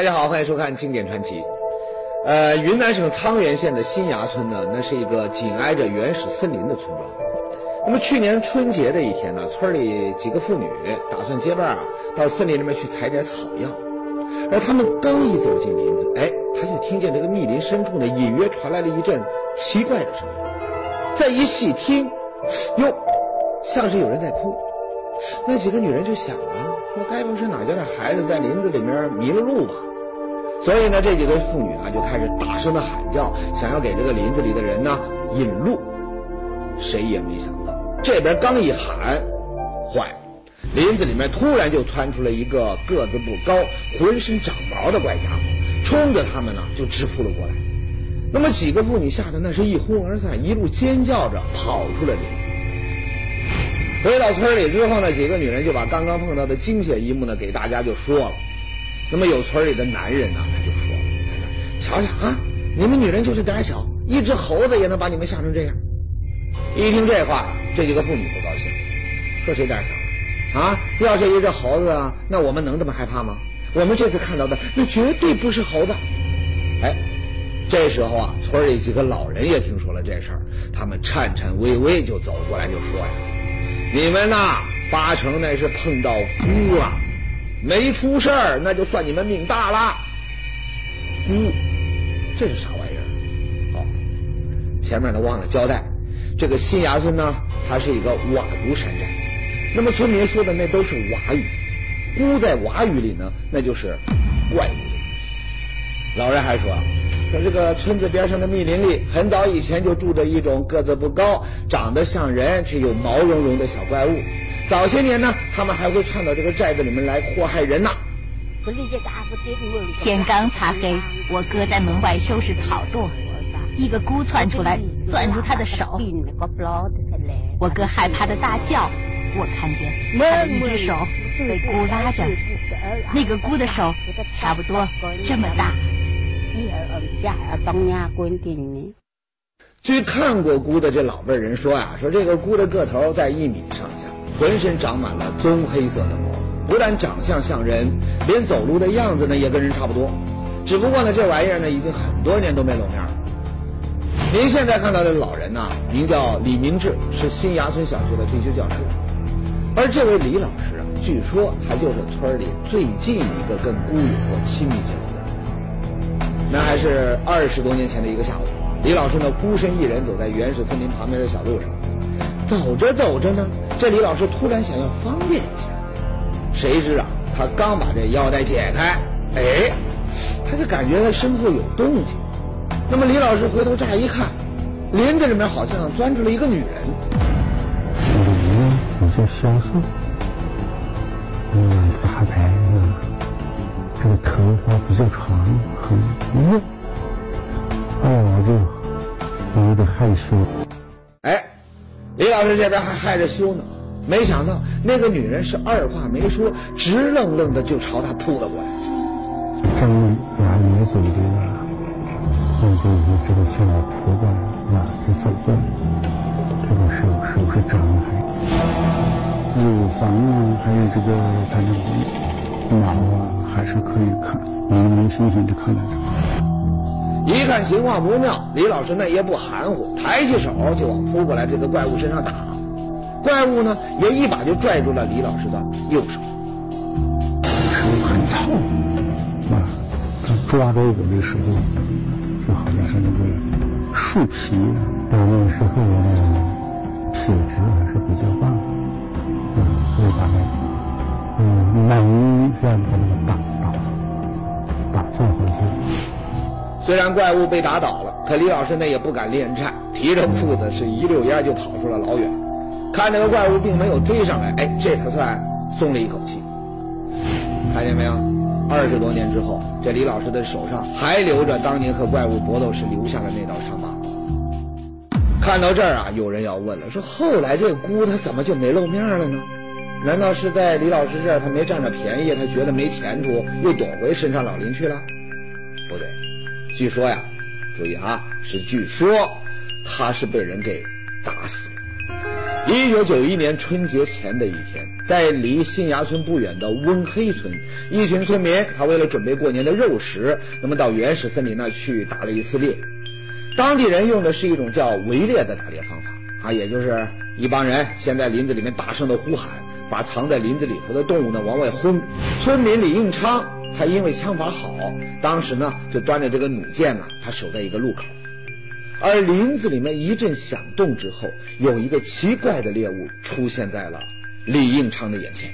大家好，欢迎收看《经典传奇》。呃，云南省沧源县的新崖村呢，那是一个紧挨着原始森林的村庄。那么去年春节的一天呢，村里几个妇女打算结伴啊，到森林里面去采点草药。而他们刚一走进林子，哎，他就听见这个密林深处呢，隐约传来了一阵奇怪的声音。再一细听，哟，像是有人在哭。那几个女人就想啊，说该不是哪家的孩子在林子里面迷了路吧？所以呢，这几对妇女啊就开始大声的喊叫，想要给这个林子里的人呢引路。谁也没想到，这边刚一喊，坏了，林子里面突然就窜出了一个个子不高、浑身长毛的怪家伙，冲着他们呢就直扑了过来。那么几个妇女吓得那是一哄而散，一路尖叫着跑出了林子。回到村里之后呢，几个女人就把刚刚碰到的惊险一幕呢给大家就说了。那么有村里的男人呢，他就说：“瞧瞧啊，你们女人就是胆小，一只猴子也能把你们吓成这样。”一听这话，这几个妇女不高兴，说谁胆小啊？要是一只猴子啊，那我们能这么害怕吗？我们这次看到的那绝对不是猴子。哎，这时候啊，村里几个老人也听说了这事儿，他们颤颤巍巍就走过来就说呀：“你们呐，八成那是碰到猪了。”没出事儿，那就算你们命大了。姑，这是啥玩意儿？哦，前面呢忘了交代，这个新崖村呢，它是一个佤族山寨。那么村民说的那都是佤语，姑在佤语里呢，那就是怪物的意思。老人还说，说这个村子边上的密林里，很早以前就住着一种个子不高、长得像人却有毛茸茸的小怪物。早些年呢，他们还会窜到这个寨子里面来祸害人呢。天刚擦黑，我哥在门外收拾草垛，一个姑窜出来，攥住他的手。我哥害怕的大叫，我看见他的一只手被姑拉着，那个姑的手差不多这么大。据看过姑的这老辈人说啊，说这个姑的个头在一米上下。浑身长满了棕黑色的毛，不但长相像人，连走路的样子呢也跟人差不多。只不过呢，这玩意儿呢已经很多年都没露面了。您现在看到的老人呢，名叫李明志，是新崖村小学的退休教师。而这位李老师啊，据说他就是村里最近一个跟孤勇过亲密接触的人。那还是二十多年前的一个下午，李老师呢孤身一人走在原始森林旁边的小路上。走着走着呢，这李老师突然想要方便一下，谁知啊，他刚把这腰带解开，哎，他就感觉他身后有动静。那么李老师回头乍一看，林子里面好像钻出了一个女人。脸比较消瘦，嗯，发白，这个头发比较长，很硬。哎呀，我就有点害羞。哎。李老师这边还害着羞呢，没想到那个女人是二话没说，直愣愣的就朝他扑了过来。张牙咧嘴的，那就这个向我扑过来，啊，就走过来，这个手手是张开，乳房啊，还有这个他的毛啊，还是可以看，明明显显的看得出。一看情况不妙，李老师那也不含糊，抬起手就往扑过来这个怪物身上打。怪物呢，也一把就拽住了李老师的右手。手很糙，啊，他抓着我的时候，就好像是那个树皮。到那个时候呢，体质还是比较棒，嗯，所以把那，嗯，猛一下把那个打打打转回去。虽然怪物被打倒了，可李老师那也不敢恋战，提着裤子是一溜烟就跑出了老远。看这个怪物并没有追上来，哎，这才算松了一口气。看见没有？二十多年之后，这李老师的手上还留着当年和怪物搏斗时留下的那道伤疤。看到这儿啊，有人要问了，说后来这姑她怎么就没露面了呢？难道是在李老师这儿她没占着便宜，她觉得没前途，又躲回深山老林去了？不对。据说呀，注意啊，是据说，他是被人给打死了。一九九一年春节前的一天，在离新崖村不远的温黑村，一群村民他为了准备过年的肉食，那么到原始森林那去打了一次猎。当地人用的是一种叫围猎的打猎方法啊，也就是一帮人先在林子里面大声的呼喊，把藏在林子里头的动物呢往外轰。村民李应昌他因为枪法好，当时呢就端着这个弩箭呢，他守在一个路口。而林子里面一阵响动之后，有一个奇怪的猎物出现在了李应昌的眼前。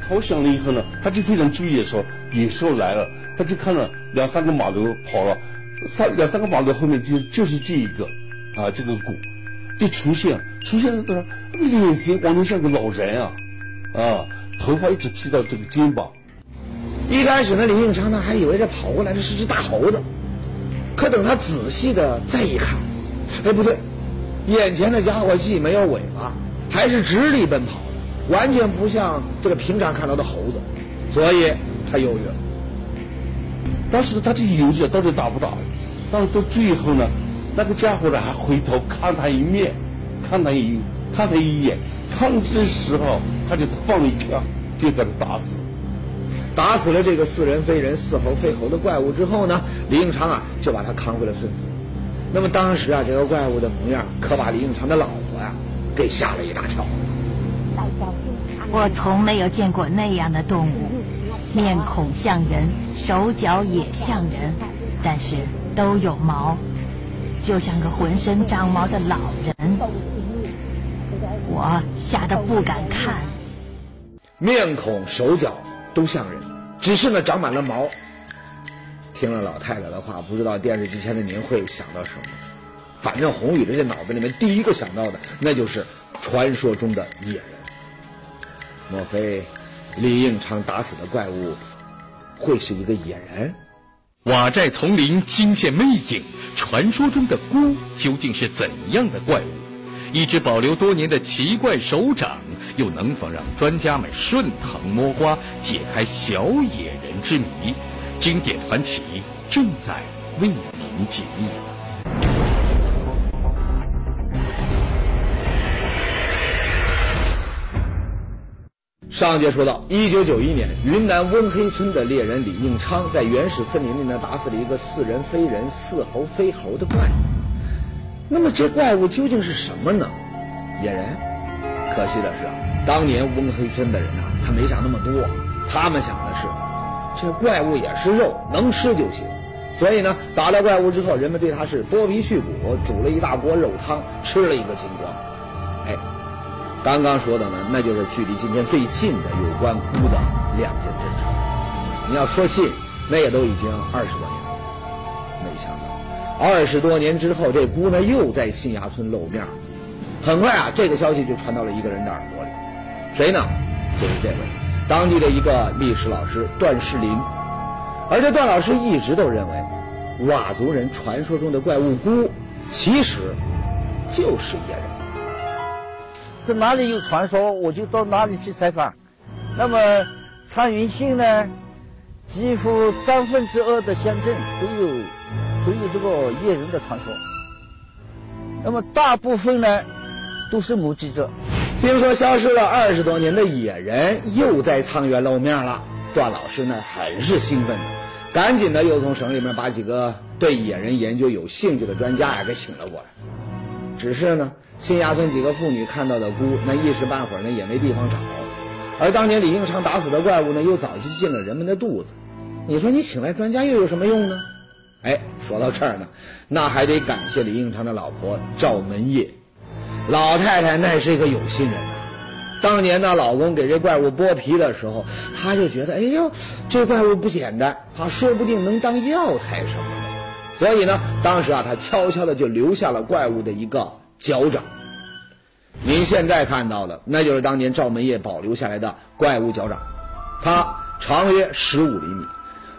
吵响了以后呢，他就非常注意的说野兽来了，他就看了两三个马路跑了，三两三个马路后面就就是这一个，啊，这个鼓就出现，出现的脸型完全像个老人啊，啊，头发一直披到这个肩膀。一开始呢，李应昌呢还以为这跑过来的是只大猴子。可等他仔细的再一看，哎，不对，眼前的家伙既没有尾巴，还是直立奔跑的，完全不像这个平常看到的猴子，所以他犹豫了。当时他这犹豫到底打不打？到到最后呢，那个家伙呢还回头看他一面，看他一看他一眼，看这时候他就放一枪，就把他打死。打死了这个似人非人、似猴非猴的怪物之后呢，李应昌啊就把他扛回了村子。那么当时啊，这个怪物的模样可把李应昌的老婆呀给吓了一大跳。我从没有见过那样的动物，面孔像人，手脚也像人，但是都有毛，就像个浑身长毛的老人。我吓得不敢看。面孔、手脚。都像人，只是呢长满了毛。听了老太太的话，不知道电视机前的您会想到什么？反正宏宇的这脑子里面第一个想到的，那就是传说中的野人。莫非李应昌打死的怪物会是一个野人？瓦寨丛林惊现魅影，传说中的孤究竟是怎样的怪物？一只保留多年的奇怪手掌。又能否让专家们顺藤摸瓜解开小野人之谜？经典传奇正在为您解密。上节说到，一九九一年，云南温黑村的猎人李应昌在原始森林里呢打死了一个似人非人、似猴非猴的怪物。那么这怪物究竟是什么呢？野人？可惜的是啊。当年温黑村的人呐，他没想那么多，他们想的是，这怪物也是肉，能吃就行。所以呢，打了怪物之后，人们对他是剥皮去骨，煮了一大锅肉汤，吃了一个精光。哎，刚刚说的呢，那就是距离今天最近的有关孤的两件真事。你要说近，那也都已经二十多年了。没想到，二十多年之后，这姑呢又在新崖村露面。很快啊，这个消息就传到了一个人的耳朵。谁呢？就是这位当地的一个历史老师段世林，而这段老师一直都认为，佤族人传说中的怪物菇，其实就是野人。这哪里有传说，我就到哪里去采访。那么苍云县呢，几乎三分之二的乡镇都有都有这个野人的传说。那么大部分呢，都是目击者。听说消失了二十多年的野人又在沧源露面了，段老师呢很是兴奋的，赶紧的又从省里面把几个对野人研究有兴趣的专家呀给请了过来。只是呢，新崖村几个妇女看到的菇，那一时半会儿呢也没地方找，而当年李应昌打死的怪物呢，又早就进了人们的肚子。你说你请来专家又有什么用呢？哎，说到这儿呢，那还得感谢李应昌的老婆赵门叶。老太太那是一个有心人呐，当年呢，老公给这怪物剥皮的时候，她就觉得，哎呦，这怪物不简单，她说不定能当药材什么的。所以呢，当时啊，她悄悄的就留下了怪物的一个脚掌。您现在看到的，那就是当年赵门业保留下来的怪物脚掌，它长约十五厘米，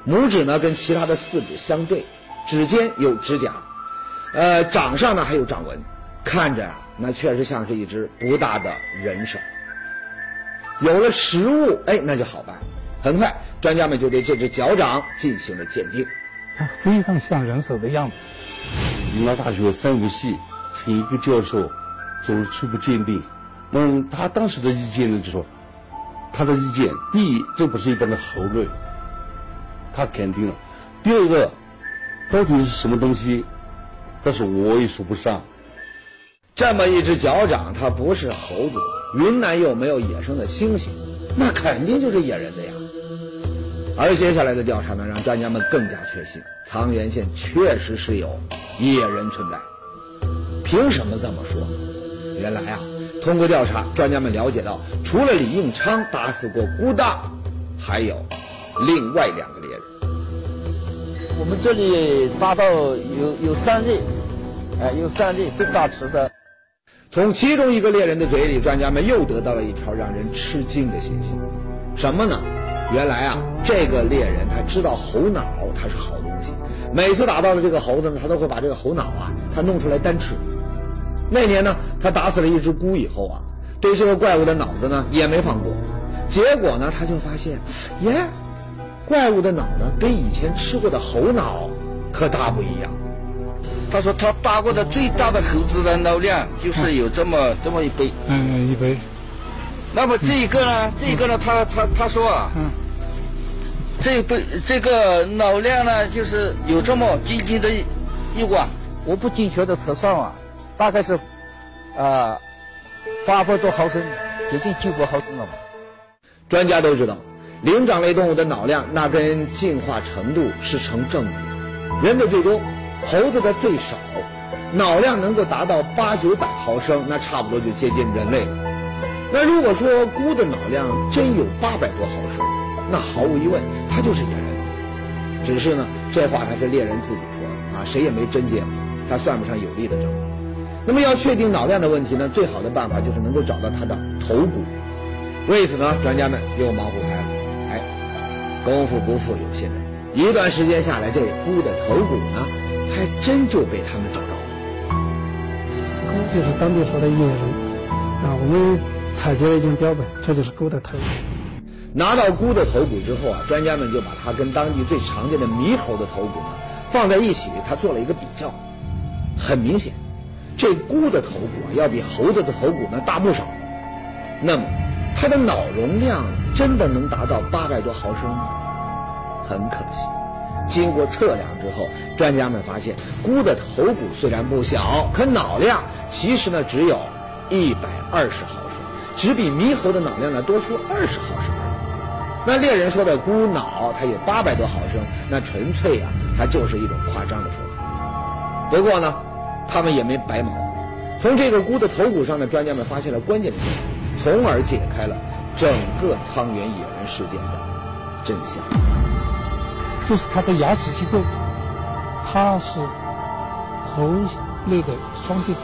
拇指呢跟其他的四指相对，指尖有指甲，呃，掌上呢还有掌纹，看着啊。那确实像是一只不大的人手。有了实物，哎，那就好办。很快，专家们就对这只脚掌进行了鉴定。它非常像人手的样子。云南大学生物系陈一个教授做了初步鉴定。嗯，他当时的意见呢，就说他的意见，第一，这不是一般的猴类，他肯定了；第二个，到底是什么东西，但是我也说不上。这么一只脚掌，它不是猴子，云南又没有野生的猩猩，那肯定就是野人的呀。而接下来的调查呢，让专家们更加确信，沧源县确实是有野人存在。凭什么这么说？原来啊，通过调查，专家们了解到，除了李应昌打死过孤大，还有另外两个猎人。我们这里打到有有三例，哎，有三例被打死的。从其中一个猎人的嘴里，专家们又得到了一条让人吃惊的信息，什么呢？原来啊，这个猎人他知道猴脑它是好东西，每次打到了这个猴子呢，他都会把这个猴脑啊，他弄出来单吃。那年呢，他打死了一只菇以后啊，对这个怪物的脑子呢也没放过，结果呢，他就发现，耶，怪物的脑呢跟以前吃过的猴脑可大不一样。他说他搭过的最大的猴子的脑量就是有这么这么一杯。嗯，一杯。那么这一个呢？这一个呢？他他他说啊，嗯，这杯这个脑量呢，就是有这么仅仅的一碗，我不精确的测算啊，大概是啊八百多毫升，接近九百毫升了吧。专家都知道，灵长类动物的脑量那跟进化程度是成正比，人的最多，猴子的最少，脑量能够达到八九百毫升，那差不多就接近人类了。那如果说菇的脑量真有八百多毫升，那毫无疑问，它就是野人。只是呢，这话它是猎人自己说的啊，谁也没真见过，他算不上有力的证据。那么要确定脑量的问题呢，最好的办法就是能够找到它的头骨。为此呢，专家们又忙活开了。哎，功夫不负有心人，一段时间下来，这菇的头骨呢，还真就被他们找到了。菇就是当地说的野人啊，我们。采集了一件标本，这就是菇的头骨。拿到菇的头骨之后啊，专家们就把它跟当地最常见的猕猴的头骨呢放在一起，他做了一个比较。很明显，这菇的头骨啊要比猴子的头骨呢大不少。那么，它的脑容量真的能达到八百多毫升吗？很可惜，经过测量之后，专家们发现，菇的头骨虽然不小，可脑量其实呢只有一百二十毫升。只比猕猴的脑量呢多出二十毫升。那猎人说的菇脑它有八百多毫升，那纯粹呀，它就是一种夸张的说法。不过呢，他们也没白忙。从这个菇的头骨上呢，专家们发现了关键的线索，从而解开了整个沧源野人事件的真相。就是它的牙齿结构，它是猴类的双节齿，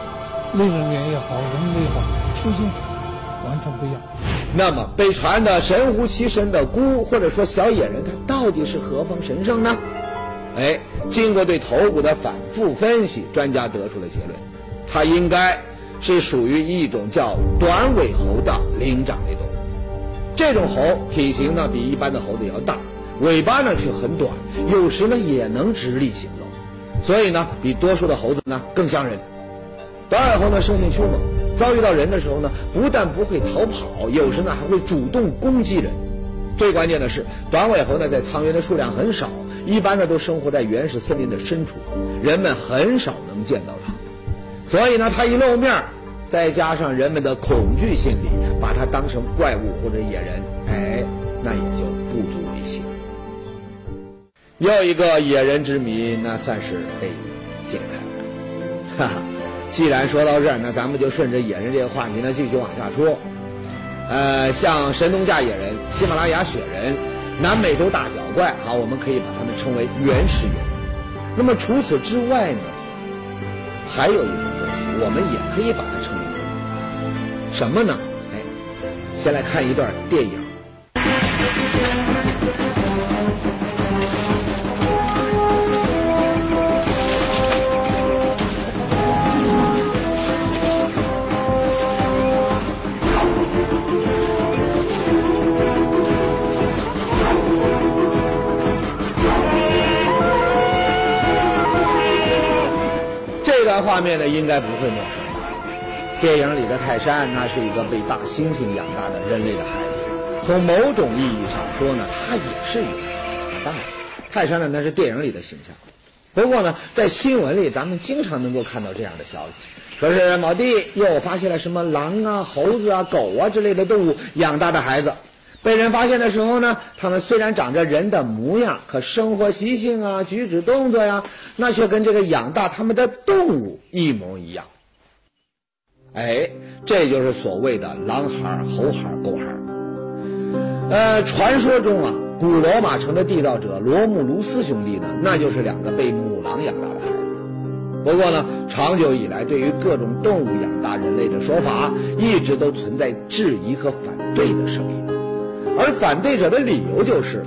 类人猿也好，人类也好，出现时。完全不一样。那么被传的神乎其神的孤，或者说小野人，它到底是何方神圣呢？哎，经过对头骨的反复分析，专家得出了结论，它应该是属于一种叫短尾猴的灵长类动物。这种猴体型呢比一般的猴子要大，尾巴呢却很短，有时呢也能直立行走，所以呢比多数的猴子呢更像人。短尾猴呢生性凶猛。遭遇到人的时候呢，不但不会逃跑，有时呢还会主动攻击人。最关键的是，短尾猴呢在苍原的数量很少，一般呢都生活在原始森林的深处，人们很少能见到它。所以呢，它一露面，再加上人们的恐惧心理，把它当成怪物或者野人，哎，那也就不足为奇。又一个野人之谜，那算是被解开了，哈哈。既然说到这儿，那咱们就顺着野人这个话题呢继续往下说。呃，像神农架野人、喜马拉雅雪人、南美洲大脚怪，好，我们可以把它们称为原始野人。那么除此之外呢，还有一种东西，我们也可以把它称为什么呢？哎，先来看一段电影。画面呢，应该不会陌生吧？电影里的泰山，那是一个被大猩猩养大的人类的孩子。从某种意义上说呢，他也是一个。当然，泰山呢那是电影里的形象。不过呢，在新闻里咱们经常能够看到这样的消息，说是某地又发现了什么狼啊、猴子啊、狗啊之类的动物养大的孩子。被人发现的时候呢，他们虽然长着人的模样，可生活习性啊、举止动作呀，那却跟这个养大他们的动物一模一样。哎，这就是所谓的狼孩、猴孩、狗孩。呃，传说中啊，古罗马城的缔造者罗慕卢斯兄弟呢，那就是两个被母狼养大的孩子。不过呢，长久以来对于各种动物养大人类的说法，一直都存在质疑和反对的声音。而反对者的理由就是，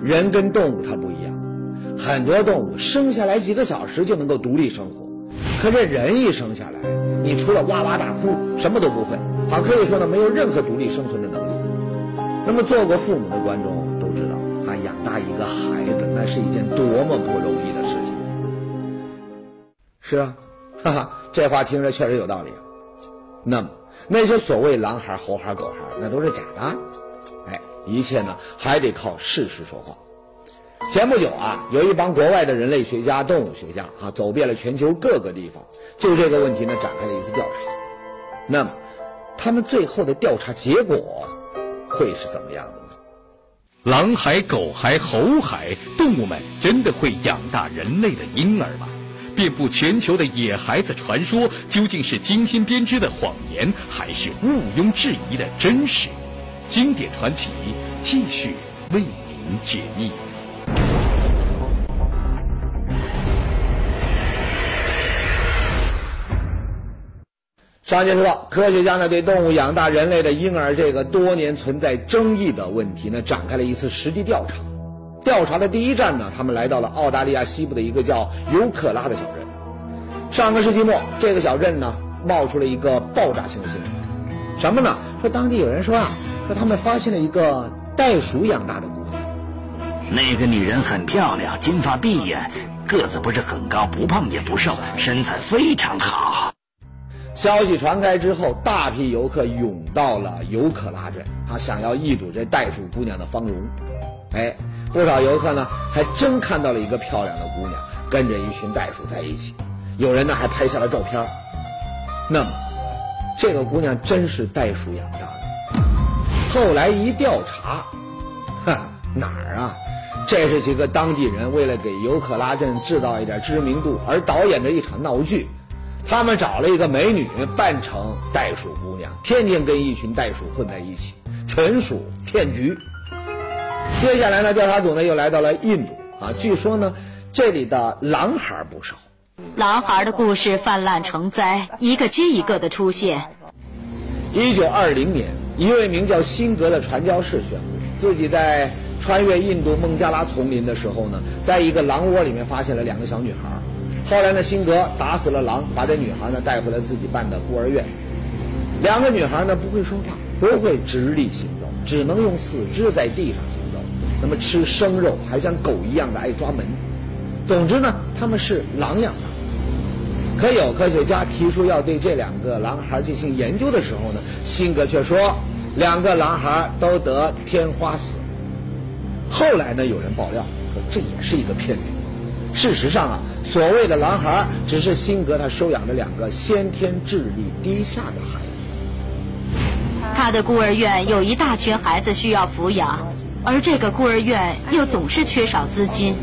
人跟动物它不一样，很多动物生下来几个小时就能够独立生活，可这人一生下来，你除了哇哇大哭，什么都不会，好可以说呢，没有任何独立生存的能力。那么做过父母的观众都知道，啊，养大一个孩子那是一件多么不容易的事情。是啊，哈哈，这话听着确实有道理啊。那么那些所谓狼孩、猴孩、狗孩，那都是假的。一切呢还得靠事实说话。前不久啊，有一帮国外的人类学家、动物学家啊，走遍了全球各个地方，就这个问题呢展开了一次调查。那么，他们最后的调查结果会是怎么样的呢？狼孩、狗孩、猴孩，动物们真的会养大人类的婴儿吗？遍布全球的野孩子传说，究竟是精心编织的谎言，还是毋庸置疑的真实？经典传奇继续为您解密。上节说到，科学家呢对动物养大人类的婴儿这个多年存在争议的问题呢展开了一次实地调查。调查的第一站呢，他们来到了澳大利亚西部的一个叫尤克拉的小镇。上个世纪末，这个小镇呢冒出了一个爆炸性的新闻，什么呢？说当地有人说啊。说他们发现了一个袋鼠养大的姑娘，那个女人很漂亮，金发碧眼，个子不是很高，不胖也不瘦，身材非常好。消息传开之后，大批游客涌到了尤克拉镇，他想要一睹这袋鼠姑娘的芳容。哎，不少游客呢还真看到了一个漂亮的姑娘跟着一群袋鼠在一起，有人呢还拍下了照片。那么，这个姑娘真是袋鼠养大的？后来一调查，哈哪儿啊？这是几个当地人为了给尤克拉镇制造一点知名度而导演的一场闹剧。他们找了一个美女扮成袋鼠姑娘，天天跟一群袋鼠混在一起，纯属骗局。接下来呢，调查组呢又来到了印度啊，据说呢这里的狼孩不少。狼孩的故事泛滥成灾，一个接一个的出现。一九二零年。一位名叫辛格的传教士宣布，自己在穿越印度孟加拉丛林的时候呢，在一个狼窝里面发现了两个小女孩。后来呢，辛格打死了狼，把这女孩呢带回了自己办的孤儿院。两个女孩呢不会说话，不会直立行走，只能用四肢在地上行走。那么吃生肉，还像狗一样的爱抓门。总之呢，他们是狼养的。可有科学家提出要对这两个狼孩进行研究的时候呢，辛格却说两个狼孩都得天花死。后来呢，有人爆料说这也是一个骗局。事实上啊，所谓的狼孩只是辛格他收养的两个先天智力低下的孩子。他的孤儿院有一大群孩子需要抚养，而这个孤儿院又总是缺少资金。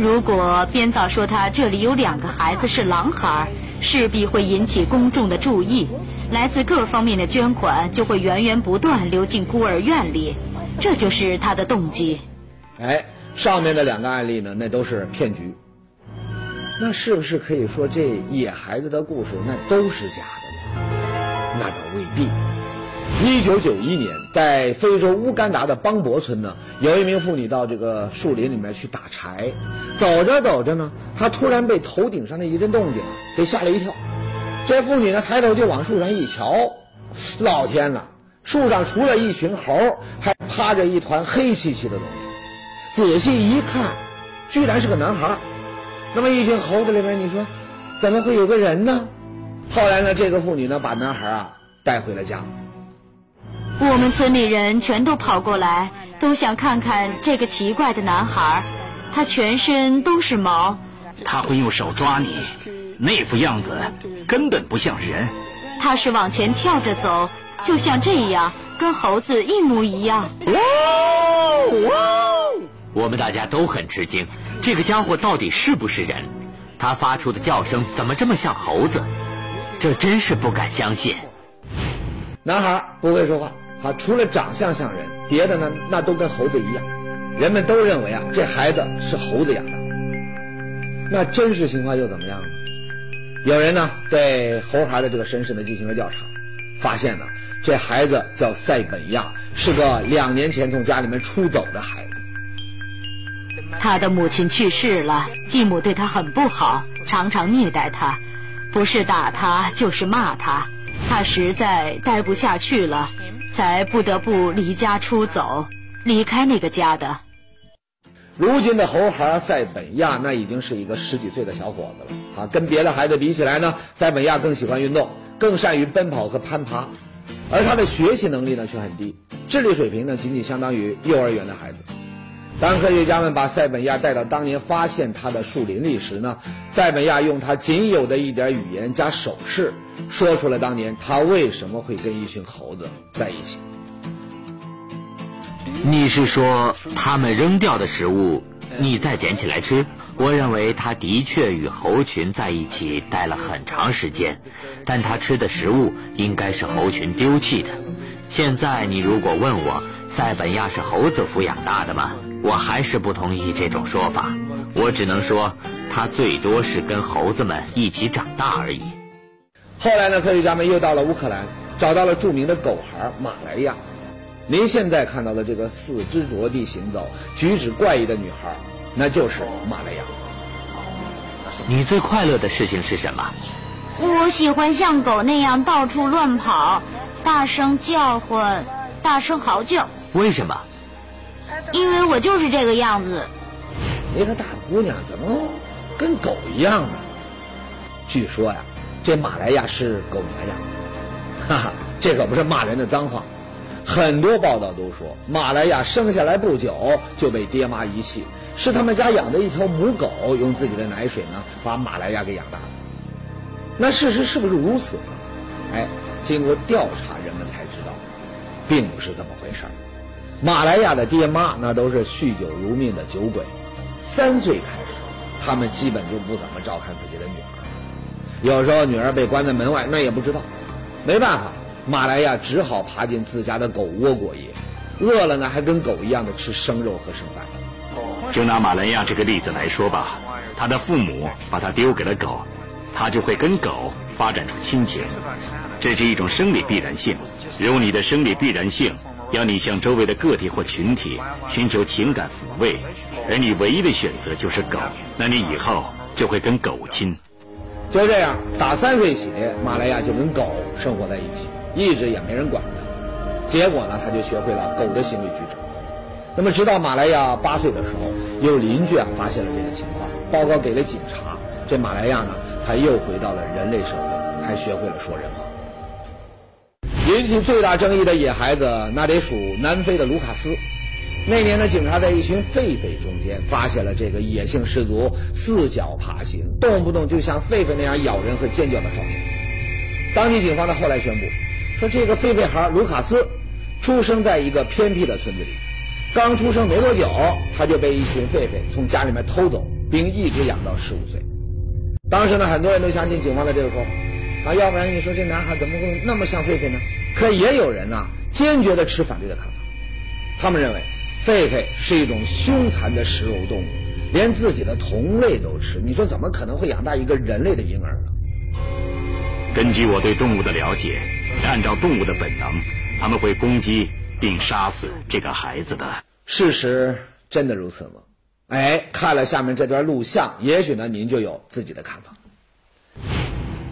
如果编造说他这里有两个孩子是狼孩，势必会引起公众的注意，来自各方面的捐款就会源源不断流进孤儿院里，这就是他的动机。哎，上面的两个案例呢，那都是骗局。那是不是可以说这野孩子的故事那都是假的呢？那倒未必。一九九一年，在非洲乌干达的邦博村呢，有一名妇女到这个树林里面去打柴，走着走着呢，她突然被头顶上的一阵动静给吓了一跳。这妇女呢抬头就往树上一瞧，老天呐，树上除了一群猴，还趴着一团黑漆漆的东西。仔细一看，居然是个男孩。那么一群猴子里面，你说怎么会有个人呢？后来呢，这个妇女呢把男孩啊带回了家。我们村里人全都跑过来，都想看看这个奇怪的男孩。他全身都是毛，他会用手抓你，那副样子根本不像人。他是往前跳着走，就像这样，跟猴子一模一样。我们大家都很吃惊，这个家伙到底是不是人？他发出的叫声怎么这么像猴子？这真是不敢相信。男孩不会说话，他除了长相像人，别的呢那都跟猴子一样。人们都认为啊，这孩子是猴子养的。那真实情况又怎么样呢？有人呢对猴孩的这个身世呢进行了调查，发现呢这孩子叫塞本亚，是个两年前从家里面出走的孩子。他的母亲去世了，继母对他很不好，常常虐待他，不是打他就是骂他。他实在待不下去了，才不得不离家出走，离开那个家的。如今的猴孩塞本亚，那已经是一个十几岁的小伙子了啊！跟别的孩子比起来呢，塞本亚更喜欢运动，更善于奔跑和攀爬，而他的学习能力呢却很低，智力水平呢仅仅相当于幼儿园的孩子。当科学家们把塞本亚带到当年发现他的树林里时呢，塞本亚用他仅有的一点语言加手势，说出了当年他为什么会跟一群猴子在一起。你是说他们扔掉的食物，你再捡起来吃？我认为他的确与猴群在一起待了很长时间，但他吃的食物应该是猴群丢弃的。现在你如果问我塞本亚是猴子抚养大的吗？我还是不同意这种说法。我只能说，他最多是跟猴子们一起长大而已。后来呢，科学家们又到了乌克兰，找到了著名的狗孩马来亚。您现在看到的这个四肢着地行走、举止怪异的女孩，那就是马来亚。你最快乐的事情是什么？我喜欢像狗那样到处乱跑。大声叫唤，大声嚎叫。为什么？因为我就是这个样子。一个大姑娘怎么跟狗一样呢？据说呀，这马来亚是狗娘养。哈哈，这可不是骂人的脏话。很多报道都说，马来亚生下来不久就被爹妈遗弃，是他们家养的一条母狗用自己的奶水呢把马来亚给养大的。那事实是不是如此呢？哎。经过调查，人们才知道，并不是这么回事儿。马来亚的爹妈那都是酗酒如命的酒鬼，三岁开始，他们基本就不怎么照看自己的女儿。有时候女儿被关在门外，那也不知道。没办法，马来亚只好爬进自家的狗窝过夜，饿了呢还跟狗一样的吃生肉和剩饭。就拿马来亚这个例子来说吧，他的父母把他丢给了狗，他就会跟狗发展出亲情。这是一种生理必然性。如你的生理必然性要你向周围的个体或群体寻求情感抚慰，而你唯一的选择就是狗，那你以后就会跟狗亲。就这样，打三岁起，马来亚就跟狗生活在一起，一直也没人管他。结果呢，他就学会了狗的行为举止。那么，直到马来亚八岁的时候，有邻居啊发现了这个情况，报告给了警察。这马来亚呢，他又回到了人类社会，还学会了说人话。引起最大争议的野孩子，那得数南非的卢卡斯。那年的警察在一群狒狒中间发现了这个野性十足、四脚爬行、动不动就像狒狒那样咬人和尖叫的少年。当地警方呢后来宣布，说这个狒狒孩卢卡斯出生在一个偏僻的村子里，刚出生没多久，他就被一群狒狒从家里面偷走，并一直养到十五岁。当时呢，很多人都相信警方的这个说法，啊，要不然你说这男孩怎么会那么像狒狒呢？可也有人呢，坚决的持反对的看法。他们认为，狒狒是一种凶残的食肉动物，连自己的同类都吃。你说怎么可能会养大一个人类的婴儿呢？根据我对动物的了解，按照动物的本能，他们会攻击并杀死这个孩子的。事实真的如此吗？哎，看了下面这段录像，也许呢您就有自己的看法。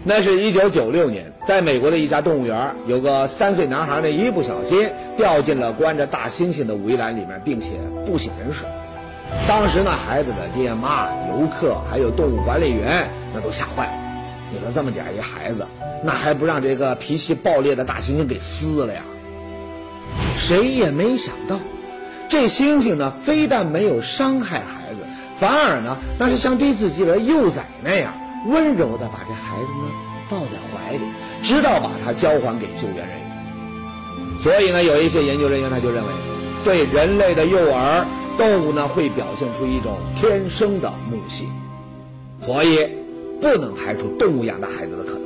那是一九九六年，在美国的一家动物园，有个三岁男孩呢，一不小心掉进了关着大猩猩的围栏里面，并且不省人事。当时那孩子的爹妈、游客还有动物管理员，那都吓坏了。你说这么点一孩子，那还不让这个脾气暴烈的大猩猩给撕了呀？谁也没想到，这猩猩呢，非但没有伤害孩子，反而呢，那是像对自己的幼崽那样温柔的把这孩子呢抱在怀里，直到把他交还给救援人员。所以呢，有一些研究人员他就认为，对人类的幼儿，动物呢会表现出一种天生的母性，所以不能排除动物养的孩子的可能。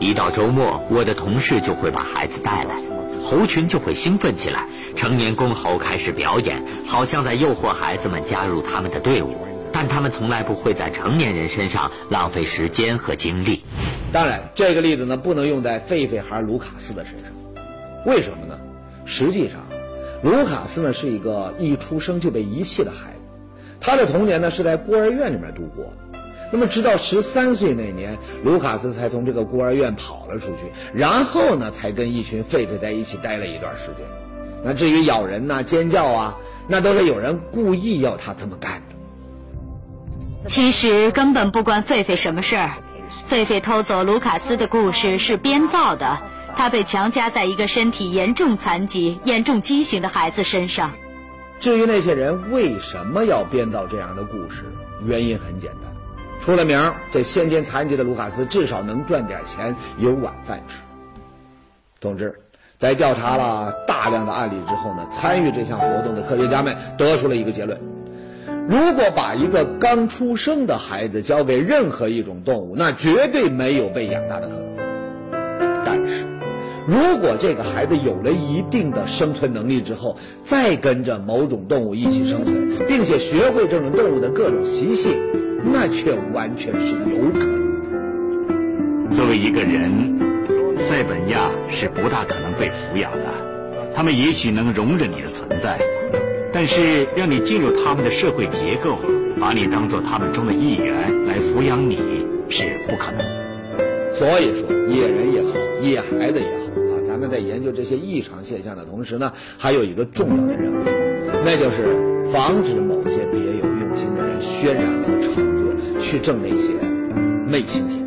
一到周末，我的同事就会把孩子带来，猴群就会兴奋起来，成年公猴开始表演，好像在诱惑孩子们加入他们的队伍，但他们从来不会在成年人身上浪费时间和精力。当然，这个例子呢不能用在狒狒孩卢卡斯的身上，为什么呢？实际上，卢卡斯呢是一个一出生就被遗弃的孩子，他的童年呢是在孤儿院里面度过的。那么，直到十三岁那年，卢卡斯才从这个孤儿院跑了出去，然后呢，才跟一群狒狒在一起待了一段时间。那至于咬人呐、尖叫啊，那都是有人故意要他这么干的。其实根本不关狒狒什么事儿，狒狒偷走卢卡斯的故事是编造的，他被强加在一个身体严重残疾、严重畸形的孩子身上。至于那些人为什么要编造这样的故事，原因很简单。出了名，这先天残疾的卢卡斯至少能赚点钱，有晚饭吃。总之，在调查了大量的案例之后呢，参与这项活动的科学家们得出了一个结论：如果把一个刚出生的孩子交给任何一种动物，那绝对没有被养大的可能。但是，如果这个孩子有了一定的生存能力之后，再跟着某种动物一起生存，并且学会这种动物的各种习性。那却完全是有可能的。作为一个人，塞本亚是不大可能被抚养的。他们也许能容忍你的存在，但是让你进入他们的社会结构，把你当做他们中的一员来抚养你是不可能。所以说，野人也好，野孩子也好啊，咱们在研究这些异常现象的同时呢，还有一个重要的任务，那就是防止某些别有用心的人渲染和炒作。去挣那些昧心钱。